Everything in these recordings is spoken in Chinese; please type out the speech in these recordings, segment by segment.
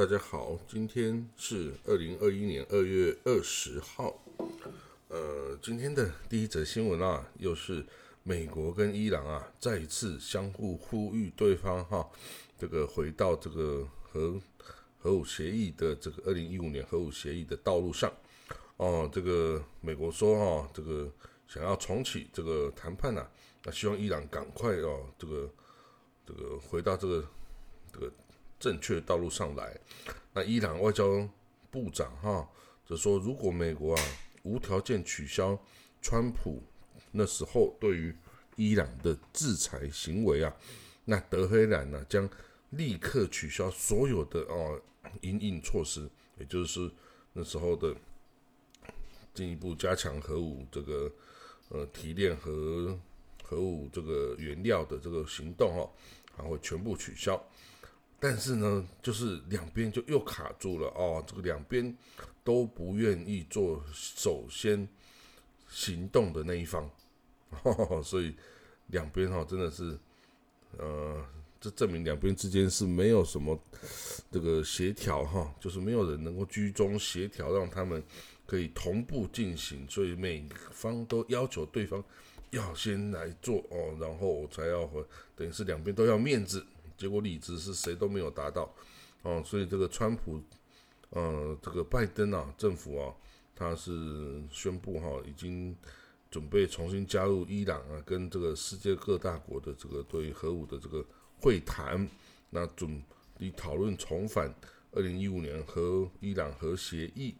大家好，今天是二零二一年二月二十号。呃，今天的第一则新闻啊，又是美国跟伊朗啊再一次相互呼吁对方哈，这个回到这个核核武协议的这个二零一五年核武协议的道路上。哦，这个美国说哈，这个想要重启这个谈判呐，那希望伊朗赶快哦，这个这个回到这个这个。正确的道路上来，那伊朗外交部长哈就说，如果美国啊无条件取消川普那时候对于伊朗的制裁行为啊，那德黑兰呢将立刻取消所有的哦应应措施，也就是那时候的进一步加强核武这个呃提炼核核武这个原料的这个行动哦，还会全部取消。但是呢，就是两边就又卡住了哦，这个两边都不愿意做首先行动的那一方，所以两边哈真的是，呃，这证明两边之间是没有什么这个协调哈，就是没有人能够居中协调，让他们可以同步进行，所以每方都要求对方要先来做哦，然后我才要和，等于是两边都要面子。结果理智是谁都没有达到，哦，所以这个川普，呃，这个拜登啊，政府啊，他是宣布哈，已经准备重新加入伊朗啊，跟这个世界各大国的这个对核武的这个会谈，那准以讨论重返二零一五年和伊朗核协议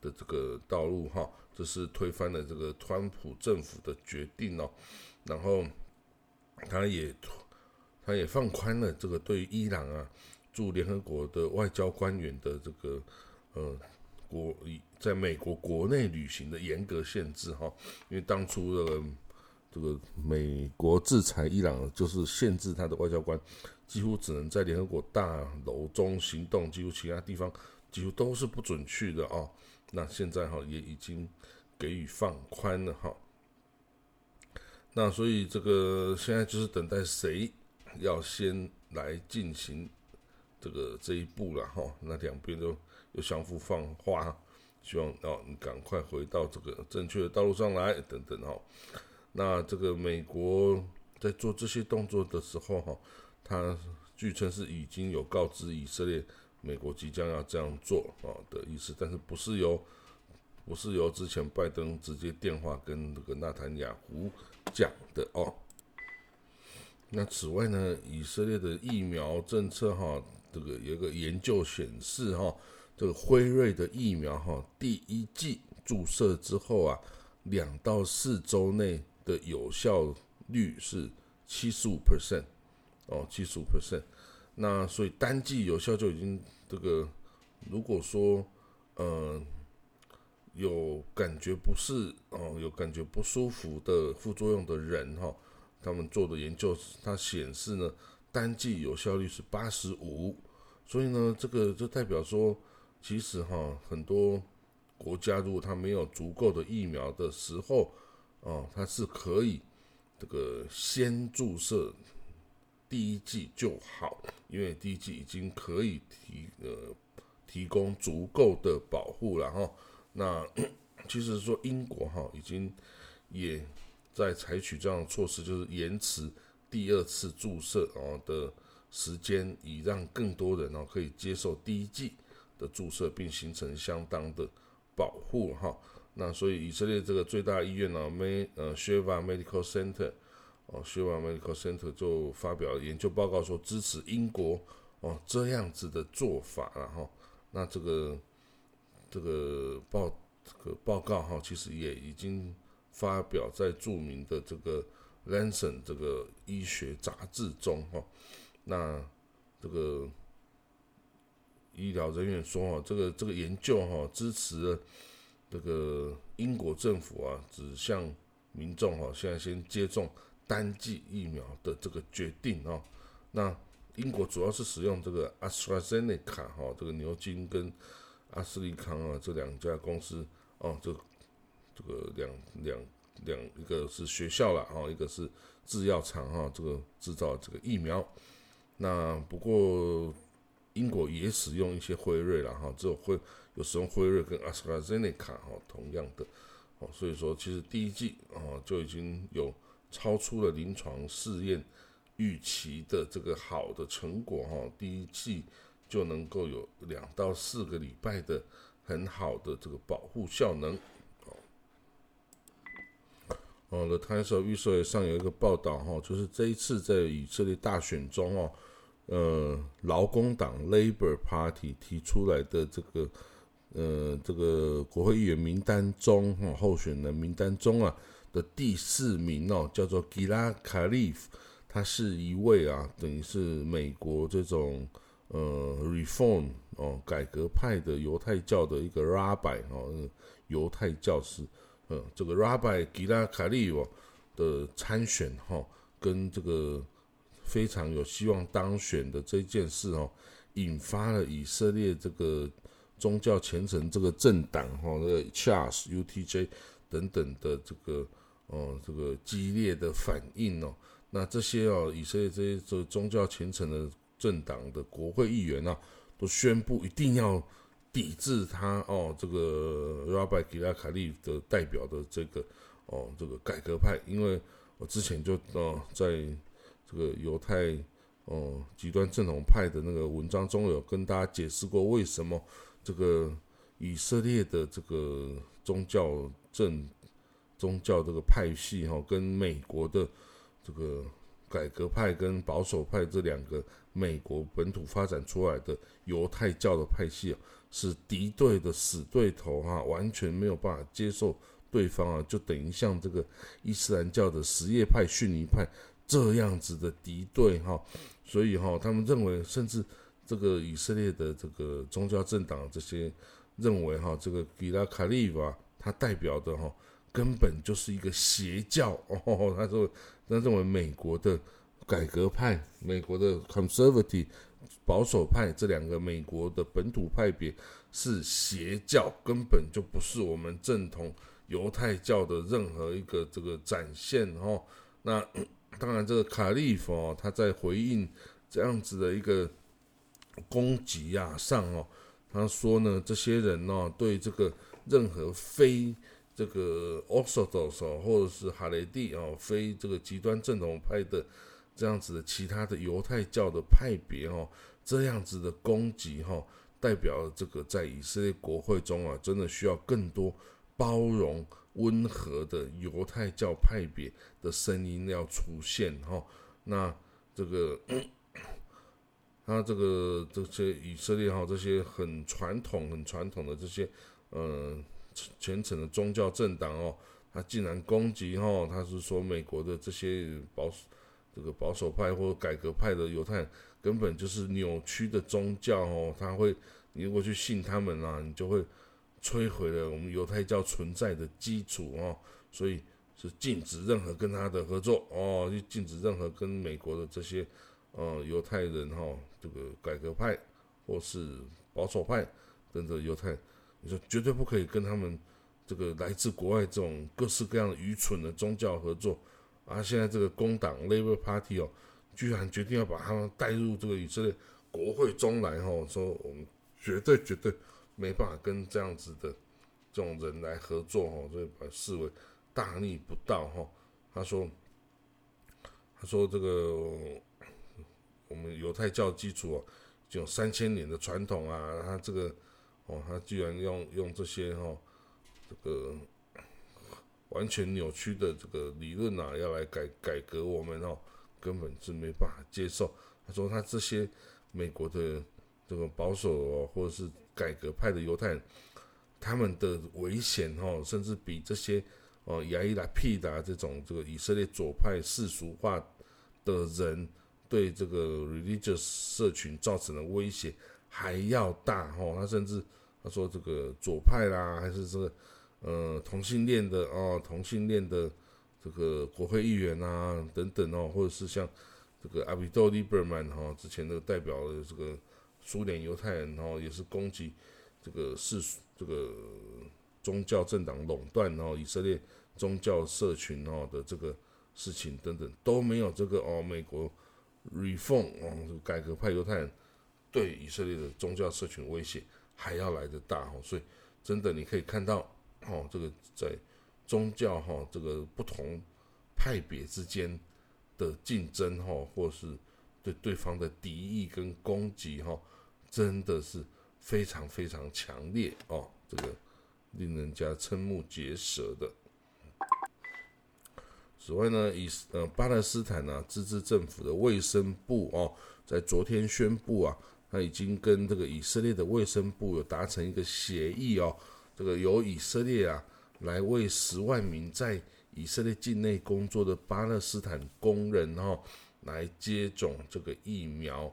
的这个道路哈，这是推翻了这个川普政府的决定哦，然后他也。他也放宽了这个对伊朗啊驻联合国的外交官员的这个呃国在美国国内旅行的严格限制哈，因为当初的这个美国制裁伊朗就是限制他的外交官几乎只能在联合国大楼中行动，几乎其他地方几乎都是不准去的啊。那现在哈也已经给予放宽了哈。那所以这个现在就是等待谁。要先来进行这个这一步了哈，那两边都又相互放话，希望哦你赶快回到这个正确的道路上来等等哈。那这个美国在做这些动作的时候哈，他据称是已经有告知以色列，美国即将要这样做啊的意思，但是不是由不是由之前拜登直接电话跟这个纳坦雅胡讲的哦。那此外呢，以色列的疫苗政策哈，这个有一个研究显示哈，这个辉瑞的疫苗哈，第一剂注射之后啊，两到四周内的有效率是七十五 percent 哦，七十五 percent。那所以单剂有效就已经这个，如果说呃有感觉不适哦，有感觉不舒服的副作用的人哈。他们做的研究，它显示呢，单剂有效率是八十五，所以呢，这个就代表说，其实哈，很多国家如果它没有足够的疫苗的时候，哦，它是可以这个先注射第一剂就好，因为第一剂已经可以提呃提供足够的保护了哈。那 其实说英国哈已经也。在采取这样的措施，就是延迟第二次注射哦的时间，以让更多人哦可以接受第一剂的注射，并形成相当的保护哈。那所以以色列这个最大医院呢，May 呃 Sheva Medical Center 哦 Sheva Medical Center 就发表研究报告说支持英国哦这样子的做法啊哈。那这个这个报这个报告哈，其实也已经。发表在著名的这个《Lancet》这个医学杂志中，哈，那这个医疗人员说，哈，这个这个研究，哈，支持了这个英国政府啊，指向民众，哈，现在先接种单剂疫苗的这个决定，哦，那英国主要是使用这个 AstraZeneca，哈，这个牛津跟阿斯利康啊这两家公司，哦，这。这个两两两，一个是学校了哈，一个是制药厂哈，这个制造这个疫苗。那不过英国也使用一些辉瑞了哈，只有辉有使用辉瑞跟阿斯卡泽内卡哈同样的哦，所以说其实第一季啊就已经有超出了临床试验预期的这个好的成果哈，第一季就能够有两到四个礼拜的很好的这个保护效能。哦，The Times of Israel 上有一个报道哈，就是这一次在以色列大选中哦，呃，劳工党 Labor Party 提出来的这个呃这个国会议员名单中哈，候选人名单中啊的第四名哦，叫做 Gilad Khalif，他是一位啊，等于是美国这种呃 Reform 哦改革派的犹太教的一个 Rabbi 哦，犹太教师。呃，这个 Rabbi 吉拉卡利哦的参选哈，跟这个非常有希望当选的这件事哦，引发了以色列这个宗教虔诚这个政党哈，那个 Chas U T J 等等的这个哦，这个激烈的反应哦。那这些哦，以色列这些这宗教虔诚的政党的国会议员啊，都宣布一定要。抵制他哦，这个 Rabbi g i l a k a l i 的代表的这个哦，这个改革派，因为我之前就哦，在这个犹太哦极端正统派的那个文章中有跟大家解释过，为什么这个以色列的这个宗教政宗教这个派系哈，跟美国的这个改革派跟保守派这两个美国本土发展出来的犹太教的派系啊。是敌对的死对头哈，完全没有办法接受对方啊，就等于像这个伊斯兰教的什叶派、逊尼派这样子的敌对哈，所以哈，他们认为，甚至这个以色列的这个宗教政党这些认为哈，这个吉拉卡利瓦他代表的哈，根本就是一个邪教哦，他说他认为美国的改革派、美国的 conservative。保守派这两个美国的本土派别是邪教，根本就不是我们正统犹太教的任何一个这个展现哦。那当然，这个卡利夫哦，他在回应这样子的一个攻击呀上哦，他说呢，这些人呢对这个任何非这个 Orthodox 或者是哈雷蒂哦，非这个极端正统派的。这样子的其他的犹太教的派别哈，这样子的攻击哈，代表这个在以色列国会中啊，真的需要更多包容、温和的犹太教派别的声音要出现哈。那这个 他这个这些以色列哈，这些很传统、很传统的这些呃虔诚的宗教政党哦，他竟然攻击哈，他是说美国的这些保守。这个保守派或者改革派的犹太人根本就是扭曲的宗教哦，他会，你如果去信他们啊，你就会摧毁了我们犹太教存在的基础哦，所以是禁止任何跟他的合作哦，就禁止任何跟美国的这些呃犹太人哈，这个改革派或是保守派等等犹太，你说绝对不可以跟他们这个来自国外这种各式各样的愚蠢的宗教合作。啊，现在这个工党 Labour Party 哦，居然决定要把他们带入这个以色列国会中来哦，说我们绝对绝对没办法跟这样子的这种人来合作哦，所以把视为大逆不道哈。他说，他说这个我们犹太教基础哦，就有三千年的传统啊，他这个哦，他居然用用这些哈，这个。完全扭曲的这个理论啊，要来改改革我们哦，根本是没办法接受。他说他这些美国的这个保守哦，或者是改革派的犹太人，他们的危险哦，甚至比这些哦亚伊拉皮达这种这个以色列左派世俗化的人对这个 religious 社群造成的威胁还要大哦。他甚至他说这个左派啦，还是这个。呃，同性恋的哦，同性恋的这个国会议员啊，等等哦，或者是像这个阿比多利伯曼哈，之前的代表的这个苏联犹太人哦，也是攻击这个世这个宗教政党垄断哦，以色列宗教社群哦的这个事情等等，都没有这个哦，美国 reform 哦，改革派犹太人对以色列的宗教社群威胁还要来得大哦。所以真的你可以看到哦，这个在宗教哈这个不同派别之间的竞争哈，或是对对方的敌意跟攻击哈，真的是非常非常强烈哦，这个令人家瞠目结舌的。此外呢，以呃巴勒斯坦呢自治政府的卫生部哦，在昨天宣布啊，他已经跟这个以色列的卫生部有达成一个协议哦，这个由以色列啊来为十万名在以色列境内工作的巴勒斯坦工人哦来接种这个疫苗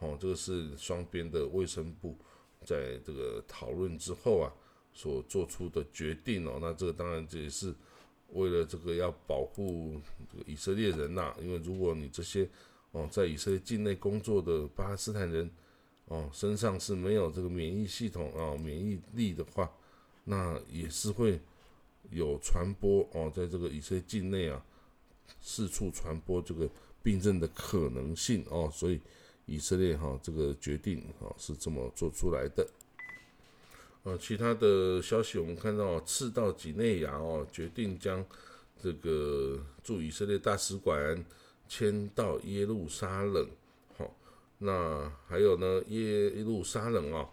哦，这个是双边的卫生部在这个讨论之后啊所做出的决定哦，那这个当然这也是。为了这个要保护以色列人呐，因为如果你这些哦在以色列境内工作的巴勒斯坦人哦身上是没有这个免疫系统啊免疫力的话，那也是会有传播哦，在这个以色列境内啊四处传播这个病症的可能性哦，所以以色列哈这个决定啊是这么做出来的。呃，其他的消息我们看到，赤道几内亚哦决定将这个驻以色列大使馆迁到耶路撒冷，那还有呢，耶路撒冷啊，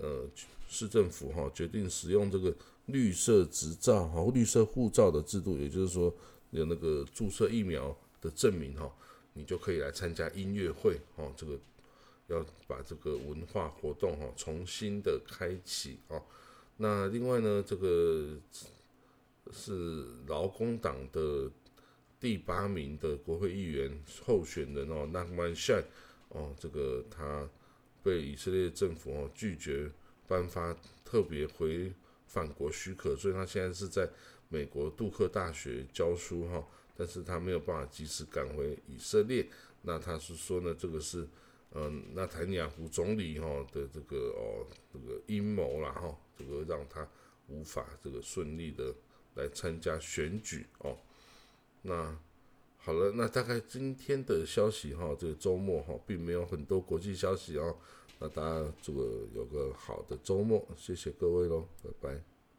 呃，市政府哈决定使用这个绿色执照哈，绿色护照的制度，也就是说有那个注射疫苗的证明哈，你就可以来参加音乐会哦，这个。要把这个文化活动哈重新的开启啊，那另外呢，这个是劳工党的第八名的国会议员候选人哦，纳曼夏哦，这个他被以色列政府哦拒绝颁发特别回返国许可，所以他现在是在美国杜克大学教书哈，但是他没有办法及时赶回以色列，那他是说呢，这个是。嗯，那坦尼亚胡总理哈的这个哦，这个阴谋啦哈，这个让他无法这个顺利的来参加选举哦。那好了，那大概今天的消息哈，这个周末哈，并没有很多国际消息哦。那大家这个有个好的周末，谢谢各位喽，拜拜。